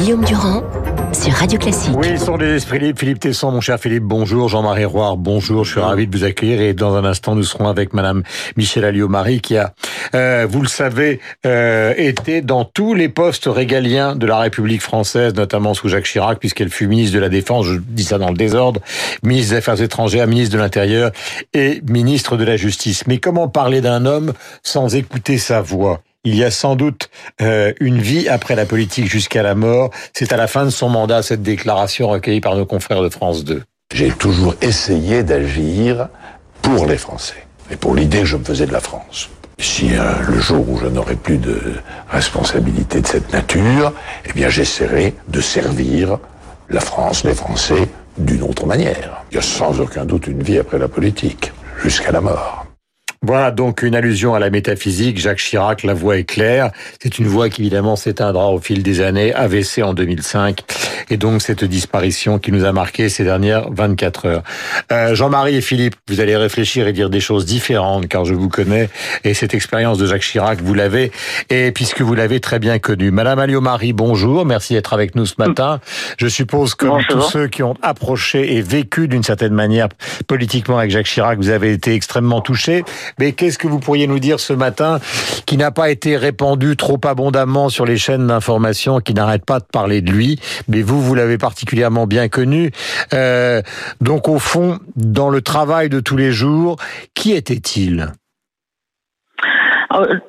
Guillaume Durand sur Radio Classique. Oui, sont des Philippe, Philippe Tesson, mon cher Philippe, bonjour. Jean-Marie Roire, bonjour. Je suis ravi de vous accueillir et dans un instant, nous serons avec Madame Michel Alliot-Marie qui a, euh, vous le savez, euh, été dans tous les postes régaliens de la République française, notamment sous Jacques Chirac, puisqu'elle fut ministre de la Défense, je dis ça dans le désordre, ministre des Affaires étrangères, ministre de l'Intérieur et ministre de la Justice. Mais comment parler d'un homme sans écouter sa voix? Il y a sans doute euh, une vie après la politique jusqu'à la mort. C'est à la fin de son mandat cette déclaration recueillie par nos confrères de France 2. J'ai toujours essayé d'agir pour les Français et pour l'idée que je me faisais de la France. Si euh, le jour où je n'aurai plus de responsabilité de cette nature, eh bien j'essaierai de servir la France, les Français, d'une autre manière. Il y a sans aucun doute une vie après la politique, jusqu'à la mort. Voilà donc une allusion à la métaphysique. Jacques Chirac, la voix est claire. C'est une voix qui évidemment s'éteindra au fil des années. AVC en 2005 et donc cette disparition qui nous a marqué ces dernières 24 heures. Euh, Jean-Marie et Philippe, vous allez réfléchir et dire des choses différentes car je vous connais et cette expérience de Jacques Chirac, vous l'avez et puisque vous l'avez très bien connue. Madame Alliot-Marie, bonjour. Merci d'être avec nous ce matin. Je suppose que tous ceux qui ont approché et vécu d'une certaine manière politiquement avec Jacques Chirac, vous avez été extrêmement touchés. Mais qu'est-ce que vous pourriez nous dire ce matin qui n'a pas été répandu trop abondamment sur les chaînes d'information, qui n'arrêtent pas de parler de lui, mais vous, vous l'avez particulièrement bien connu. Euh, donc au fond, dans le travail de tous les jours, qui était-il?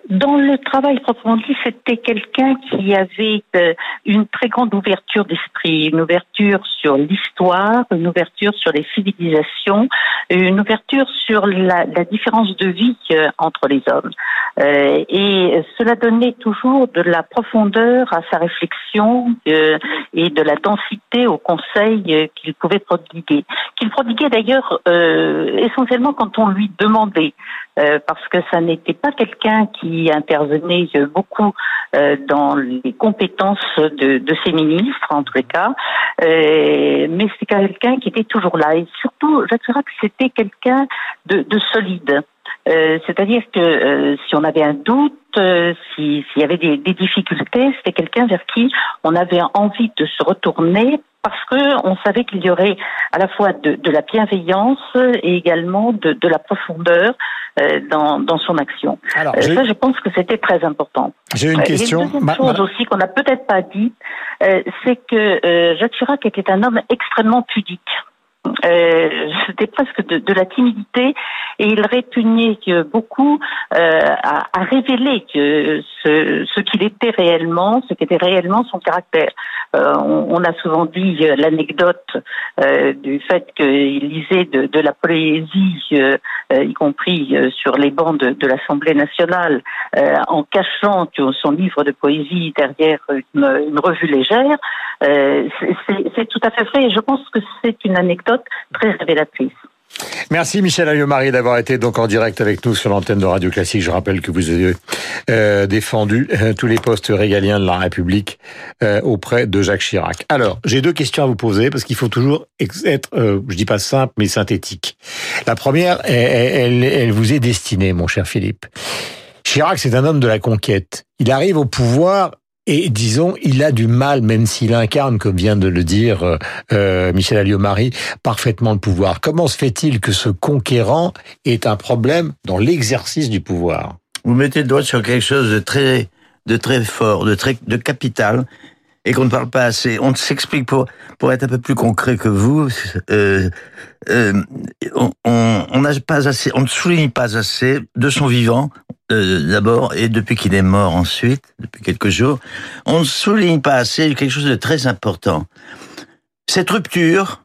Dans le travail proprement dit, c'était quelqu'un qui avait euh, une très grande ouverture d'esprit, une ouverture sur l'histoire, une ouverture sur les civilisations, une ouverture sur la, différence de vie euh, entre les hommes. Euh, et cela donnait toujours de la profondeur à sa réflexion euh, et de la densité au conseil qu'il pouvait prodiguer. Qu'il prodiguait d'ailleurs essentiellement quand on lui demandait. Euh, parce que ça n'était pas quelqu'un qui intervenait beaucoup euh, dans les compétences de, de, ses ministres, en les cas, euh, mais c'est quelqu'un qui était toujours là. Et surtout, Jacques Chirac, c'était quelqu'un de, de, solide. C'est-à-dire que si on avait un doute, s'il y avait des, des difficultés, c'était quelqu'un vers qui on avait envie de se retourner parce que on savait qu'il y aurait à la fois de, de la bienveillance et également de, de la profondeur euh, dans, dans, son action. Alors, euh, ça, je pense que c'était très important. J'ai une question. une deuxième chose aussi qu'on n'a peut-être pas dit, euh, c'est que Jacques Chirac était un homme extrêmement pudique. Euh, c'était presque de, de, la timidité et il répugnait beaucoup euh, à, à, révéler que ce, ce qu'il était réellement, ce qu'était réellement son caractère. Euh, on, on, a souvent dit euh, l'anecdote euh, du fait qu'il lisait de, de, la poésie, euh, y compris sur les bancs de, de l'Assemblée nationale, en cachant son livre de poésie derrière une, une revue légère. c'est tout à fait vrai et je pense que c'est une anecdote très révélatrice. Merci Michel Alliot-Marie d'avoir été donc en direct avec nous sur l'antenne de Radio Classique. Je rappelle que vous avez euh, défendu euh, tous les postes régaliens de la République euh, auprès de Jacques Chirac. Alors, j'ai deux questions à vous poser parce qu'il faut toujours être, euh, je dis pas simple, mais synthétique. La première, elle, elle, elle vous est destinée, mon cher Philippe. Chirac, c'est un homme de la conquête. Il arrive au pouvoir et disons, il a du mal, même s'il incarne, comme vient de le dire euh, euh Michel Alliot-Marie, parfaitement le pouvoir. Comment se fait-il que ce conquérant est un problème dans l'exercice du pouvoir? Vous mettez le doigt sur quelque chose de très, de très fort, de très, de capital, et qu'on ne parle pas assez. On s'explique pour pour être un peu plus concret que vous. Euh, on pas assez, on ne souligne pas assez de son vivant euh, d'abord et depuis qu'il est mort ensuite, depuis quelques jours. On ne souligne pas assez quelque chose de très important. Cette rupture,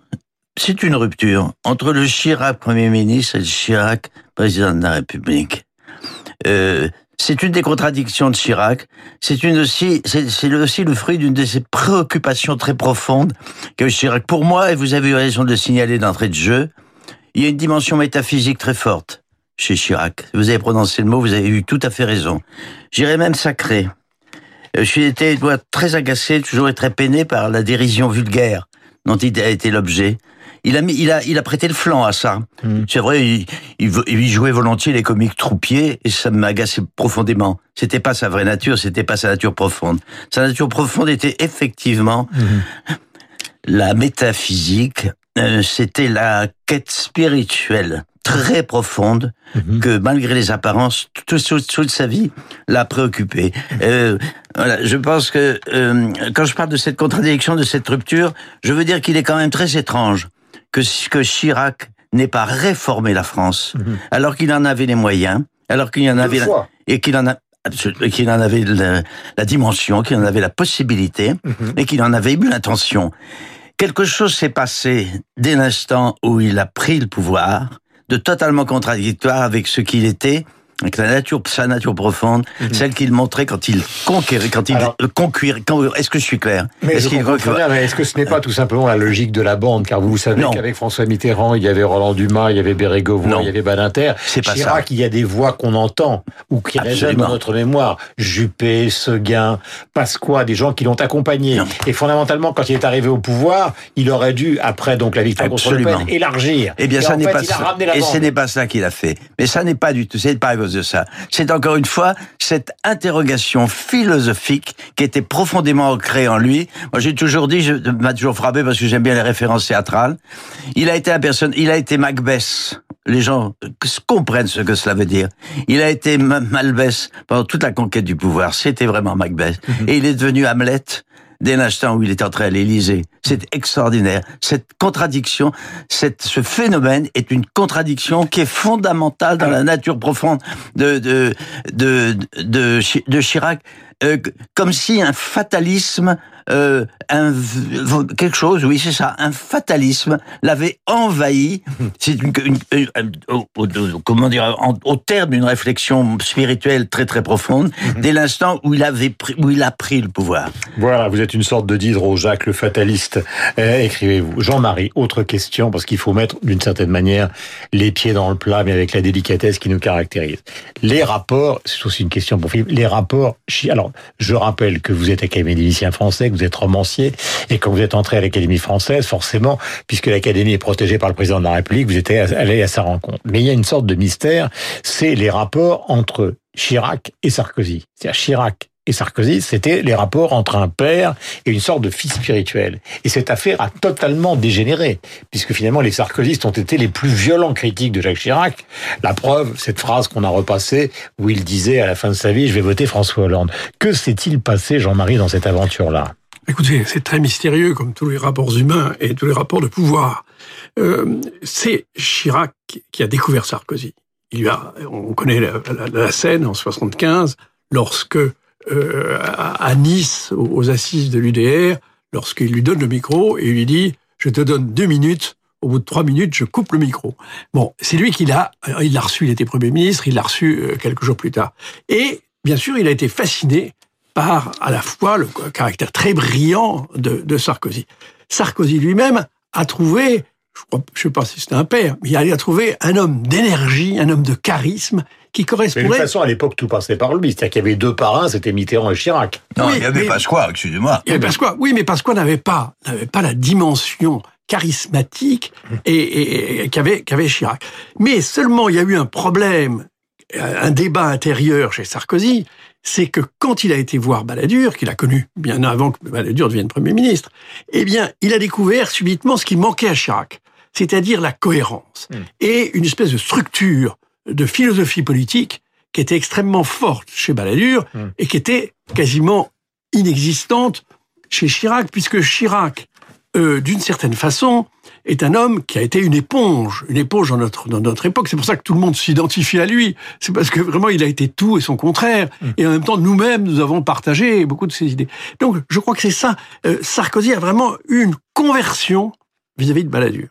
c'est une rupture entre le Chirac Premier ministre et le Chirac Président de la République. Euh, c'est une des contradictions de Chirac. C'est aussi, le fruit d'une de ces préoccupations très profondes que Chirac. Pour moi, et vous avez eu raison de le signaler d'entrée de jeu, il y a une dimension métaphysique très forte chez Chirac. Vous avez prononcé le mot, vous avez eu tout à fait raison. J'irais même sacré. Euh, je suis été très agacé, toujours et très peiné par la dérision vulgaire dont il a été l'objet. il a mis, il a, il a prêté le flanc à ça. Mm. C'est vrai, il, il, il jouait volontiers les comiques troupiers et ça m'agaçait profondément. C'était pas sa vraie nature, c'était pas sa nature profonde. Sa nature profonde était effectivement la métaphysique. euh, c'était la quête spirituelle très profonde Mhm. que malgré les apparences, toute, toute, toute sa vie l'a préoccupé. Euh, voilà, je pense que euh, quand je parle de cette contradiction, de cette rupture, je veux dire qu'il est quand même très étrange que, que Chirac n'ait pas réformé la France, Mhm. alors qu'il en avait les moyens, alors qu'il en avait la- et qu'il en a qu'il en avait la, la dimension, qu'il en avait la possibilité Mhm. et qu'il en avait eu l'intention. Quelque chose s'est passé dès l'instant où il a pris le pouvoir, de totalement contradictoire avec ce qu'il était, avec la nature, sa nature profonde, celle qu'il montrait quand il conquérait, quand il Mhm. Alors- conquérait. quand- Est-ce que je suis clair? Est-ce mais est-ce que ce n'est pas tout simplement la logique de la bande? Car vous, savez qu'avec François Mitterrand, il y avait Roland Dumas, il y avait Bérégovoy, il y avait Badinter. C'est pas Chirac, ça. il y a des voix qu'on entend ou qui résonnent Absolument. dans notre mémoire. Juppé, Seguin, Pasqua, des gens qui l'ont accompagné. Non. Et fondamentalement, quand il est arrivé au pouvoir, il aurait dû, après donc la victoire contre Le Absolument. Pen, élargir. Eh bien, Et ça n'est pas ça. Et ce n'est pas ça qu'il a fait. Mais ça n'est pas du tout. C'est pas à cause de ça. C'est encore une fois cette interrogation philosophique qui était profondément ancrée en lui. Moi, j'ai toujours dit, je m'a toujours frappé parce que j'aime bien les références théâtrales. Il a été un personne, il a été Macbeth. Les gens comprennent ce que cela veut dire. Il a été Ma- Malbès pendant toute la conquête du pouvoir. C'était vraiment Macbeth. Et il est devenu Hamlet dès l'instant où il est entré à l'Élysée. C'est extraordinaire. Cette contradiction, ce phénomène est une contradiction qui est fondamentale dans la nature profonde de, de, de, de Chirac. Euh, comme si un fatalisme, euh, un, quelque chose, oui c'est ça, un fatalisme l'avait envahi. C'est une, comment dire, en- au terme d'une réflexion spirituelle très très profonde, dès l'instant où il avait pris, où il a pris le pouvoir. Voilà, vous êtes une sorte de Diderot, Jacques le fataliste, euh, écrivez-vous. Jean-Marie, autre question, parce qu'il faut mettre d'une certaine manière les pieds dans le plat, mais avec la délicatesse qui nous caractérise. Les rapports, c'est aussi une question pour Philippe, les rapports, chi- je rappelle que vous êtes académicien français, que vous êtes romancier, et quand vous êtes entré à l'Académie française, forcément, puisque l'Académie est protégée par le président de la République, vous êtes allé à sa rencontre. Mais il y a une sorte de mystère, c'est les rapports entre Chirac et Sarkozy. C'est-à-dire Chirac et Sarkozy, c'était les rapports entre un père et une sorte de fils spirituel. Et cette affaire a totalement dégénéré, puisque finalement les sarkozystes ont été les plus violents critiques de Jacques Chirac. La preuve, cette phrase qu'on a repassée, où il disait à la fin de sa vie, je vais voter François Hollande. Que s'est-il passé, Jean-Marie, dans cette aventure-là? Écoutez, c'est très mystérieux comme tous les rapports humains et tous les rapports de pouvoir. Euh, c'est Chirac qui a découvert Sarkozy. Il a, on connaît la, la- la scène en 75, lorsque euh, à, Nice, aux, assises de l'UDR, lorsqu'il lui donne le micro et il lui dit "Je te donne deux minutes." Au bout de trois minutes, je coupe le micro. Bon, c'est lui qui l'a. Il l'a reçu. Il était premier ministre. Il l'a reçu euh, quelques jours plus tard. Et bien sûr, il a été fasciné par à la fois le caractère très brillant de Sarkozy. Sarkozy lui-même a trouvé, je ne sais pas si c'était un père, mais il a trouvé un homme d'énergie, un homme de charisme qui Mais de toute correspondait. façon, à l'époque, tout passait par lui. C'est-à-dire qu'il y avait deux parrains, c'était Mitterrand et Chirac. Non, Oui, il y avait mais- Pasqua, excusez-moi. Et Pasqua, oui, mais Pasqua n'avait pas, n'avait pas la dimension charismatique et, et- et qu'avait qu'avait Chirac. Mais seulement, il y a eu un problème, un débat intérieur chez Sarkozy, c'est que quand il a été voir Balladur, qu'il a connu bien avant que Balladur devienne Premier ministre, eh bien, il a découvert subitement ce qui manquait à Chirac, c'est-à-dire la cohérence et une espèce de structure de philosophie politique qui était extrêmement forte chez Balladur et qui était quasiment inexistante chez Chirac, puisque Chirac, euh, d'une certaine façon, est un homme qui a été une éponge, une éponge dans notre, dans notre époque. C'est pour ça que tout le monde s'identifie à lui. C'est parce que vraiment, il a été tout et son contraire. Et en même temps, nous-mêmes, nous avons partagé beaucoup de ses idées. Donc, je crois que c'est ça. Euh, Sarkozy a vraiment eu une conversion vis-à-vis de Balladur.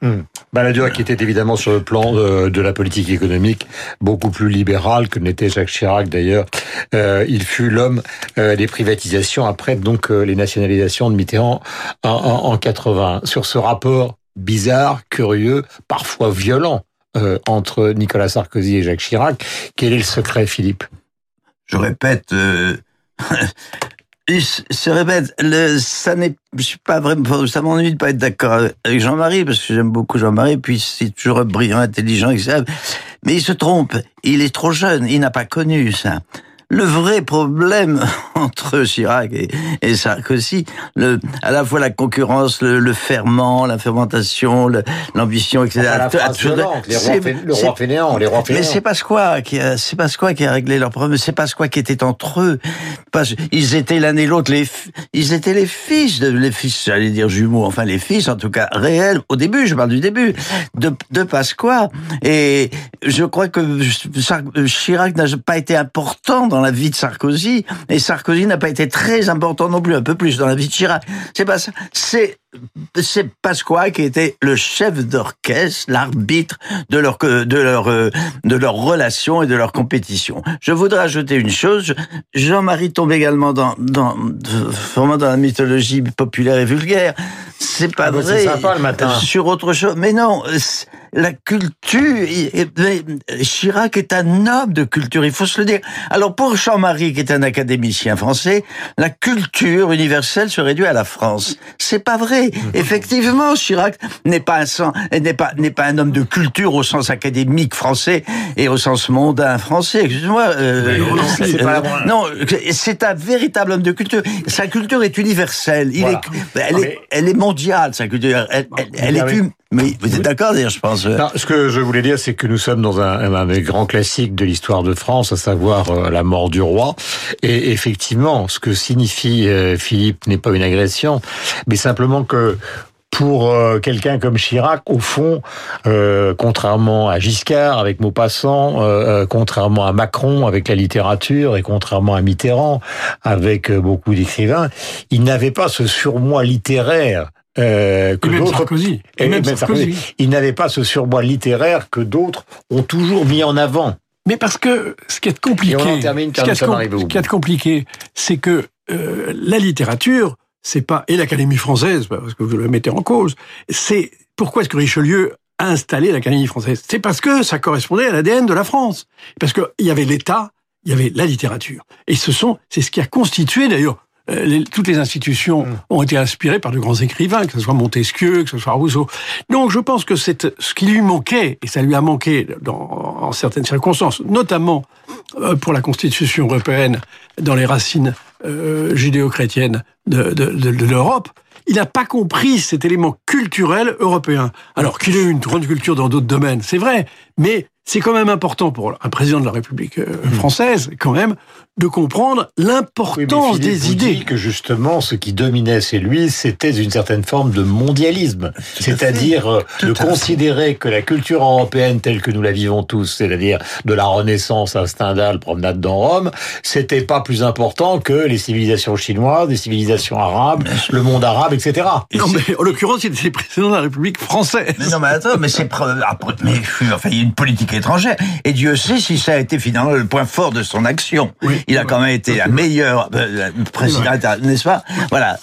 Balladur qui était évidemment sur le plan de, de la politique économique beaucoup plus libéral que n'était Jacques Chirac d'ailleurs. Euh, il fut l'homme euh, des privatisations après donc euh, les nationalisations de Mitterrand en, en, en 80. Sur ce rapport bizarre, curieux, parfois violent euh, entre Nicolas Sarkozy et Jacques Chirac, quel est le secret, Philippe? Je répète, euh, se répète, le, ça n'est, je suis pas vraiment, ça m'ennuie de pas être d'accord avec Jean-Marie, parce que j'aime beaucoup Jean-Marie, puis c'est toujours brillant, intelligent, etc. Mais il se trompe, il est trop jeune, il n'a pas connu ça le vrai problème entre Chirac et, Sarkozy, le, à la fois la concurrence, le, ferment, la fermentation, l'ambition, etc. la le roi fainéant, les rois Mais c'est Pasqua qui a, c'est Pasqua qui a réglé leur problème. C'est Pasqua qui était entre eux. Ils étaient l'un et l'autre les, ils étaient les fils de, les fils, j'allais dire jumeaux, enfin les fils en tout cas réels. Au début, je parle du début de, de Pasqua. Et je crois que Chirac n'a pas été important dans la vie de Sarkozy, et Sarkozy n'a pas été très important non plus, un peu plus dans la vie de Chirac. C'est pas ça. C'est c'est Pasqua qui était le chef d'orchestre, l'arbitre de leur de leur de leur relation et de leur compétition. Je voudrais ajouter une chose. Jean-Marie tombe également dans dans vraiment dans la mythologie populaire et vulgaire. C'est pas ah bah, vrai. Sympa le matin. Sur autre chose, mais non la culture. Chirac est un homme de culture, il faut se le dire. Alors pour Jean-Marie, qui est un académicien français, la culture universelle se réduit à la France. C'est pas vrai. Effectivement, Chirac n'est pas un n'est pas n'est pas un homme de culture au sens académique français et au sens mondain français. Excuse-moi. Euh, non, c'est un véritable homme de culture. Sa culture est universelle. Il est, elle, est, elle est mondiale. Sa culture. Elle, elle, est plus mais vous êtes d'accord, d'ailleurs, je pense. Non, ce que je voulais dire, c'est que nous sommes dans un, un des grands classiques de l'histoire de France, à savoir euh, la mort du roi. Et effectivement, ce que signifie euh, Philippe n'est pas une agression, mais simplement que pour euh, quelqu'un comme Chirac, au fond, euh, contrairement à Giscard avec Maupassant, euh, contrairement à Macron avec la littérature et contrairement à Mitterrand avec beaucoup d'écrivains, il n'avait pas ce surmoi littéraire euh, que d'autres et même Sarkozy. Il n'avait pas ce surbois littéraire que d'autres ont toujours mis en avant. Mais parce que ce qui est compliqué, ce qui est compliqué, c'est que euh, la littérature, c'est pas et l'Académie française, parce que vous le mettez en cause. C'est pourquoi est-ce que Richelieu a installé l'Académie française? C'est parce que ça correspondait à l'ADN de la France, parce qu'il y avait l'État, il y avait la littérature, et ce sont c'est ce qui a constitué d'ailleurs euh, toutes les institutions mm. ont été inspirées par de grands écrivains, que ce soit Montesquieu, que ce soit Rousseau. Donc je pense que c'est ce qui lui manquait, et ça lui a manqué dans, en certaines circonstances, notamment euh, pour la Constitution européenne, dans les racines euh, judéo-chrétiennes de, de, de, de l'Europe, il n'a pas compris cet élément culturel européen. Alors qu'il ait une grande culture dans d'autres domaines, c'est vrai, mais c'est quand même important pour un président de la République mmh. française, quand même, de comprendre l'importance des idées. Dit que justement, ce qui dominait chez lui, c'était une certaine forme de mondialisme, c'est-à-dire euh, de considérer que la culture européenne telle que nous la vivons tous, c'est-à-dire de la Renaissance à Stendhal, promenade dans Rome, c'était pas plus important que les civilisations chinoises, les civilisations arabes, le monde arabe, etc. non, mais en l'occurrence, il était président de la République française. Mais non, mais attends, mais c'est mais enfin, il y a une politique étrangère. Et Dieu sait si ça a été finalement le point fort de son action. Il a quand même été la meilleure euh, président, n'est-ce pas? Voilà.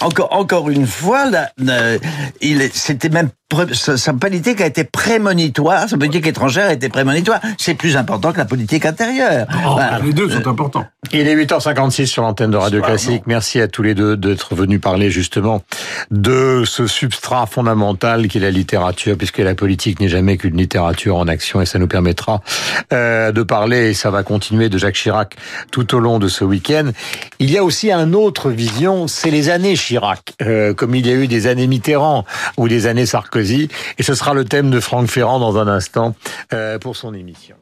encore, encore une fois, là, euh, il, c'était même sa politique a été prémonitoire, sa politique étrangère a été prémonitoire. C'est plus important que la politique intérieure. Oh, les deux sont importants. Il est 8h56 sur l'antenne de Radio Classique. Merci à tous les deux d'être venus parler justement de ce substrat fondamental qui est la littérature, puisque la politique n'est jamais qu'une littérature en action, et ça nous permettra euh, de parler, et ça va continuer, de Jacques Chirac tout au long de ce week-end. Il y a aussi une autre vision, c'est les années Chirac, euh, comme il y a eu des années Mitterrand ou des années Sarkozy et ce sera le thème de Franck Ferrand dans un instant euh, pour son émission.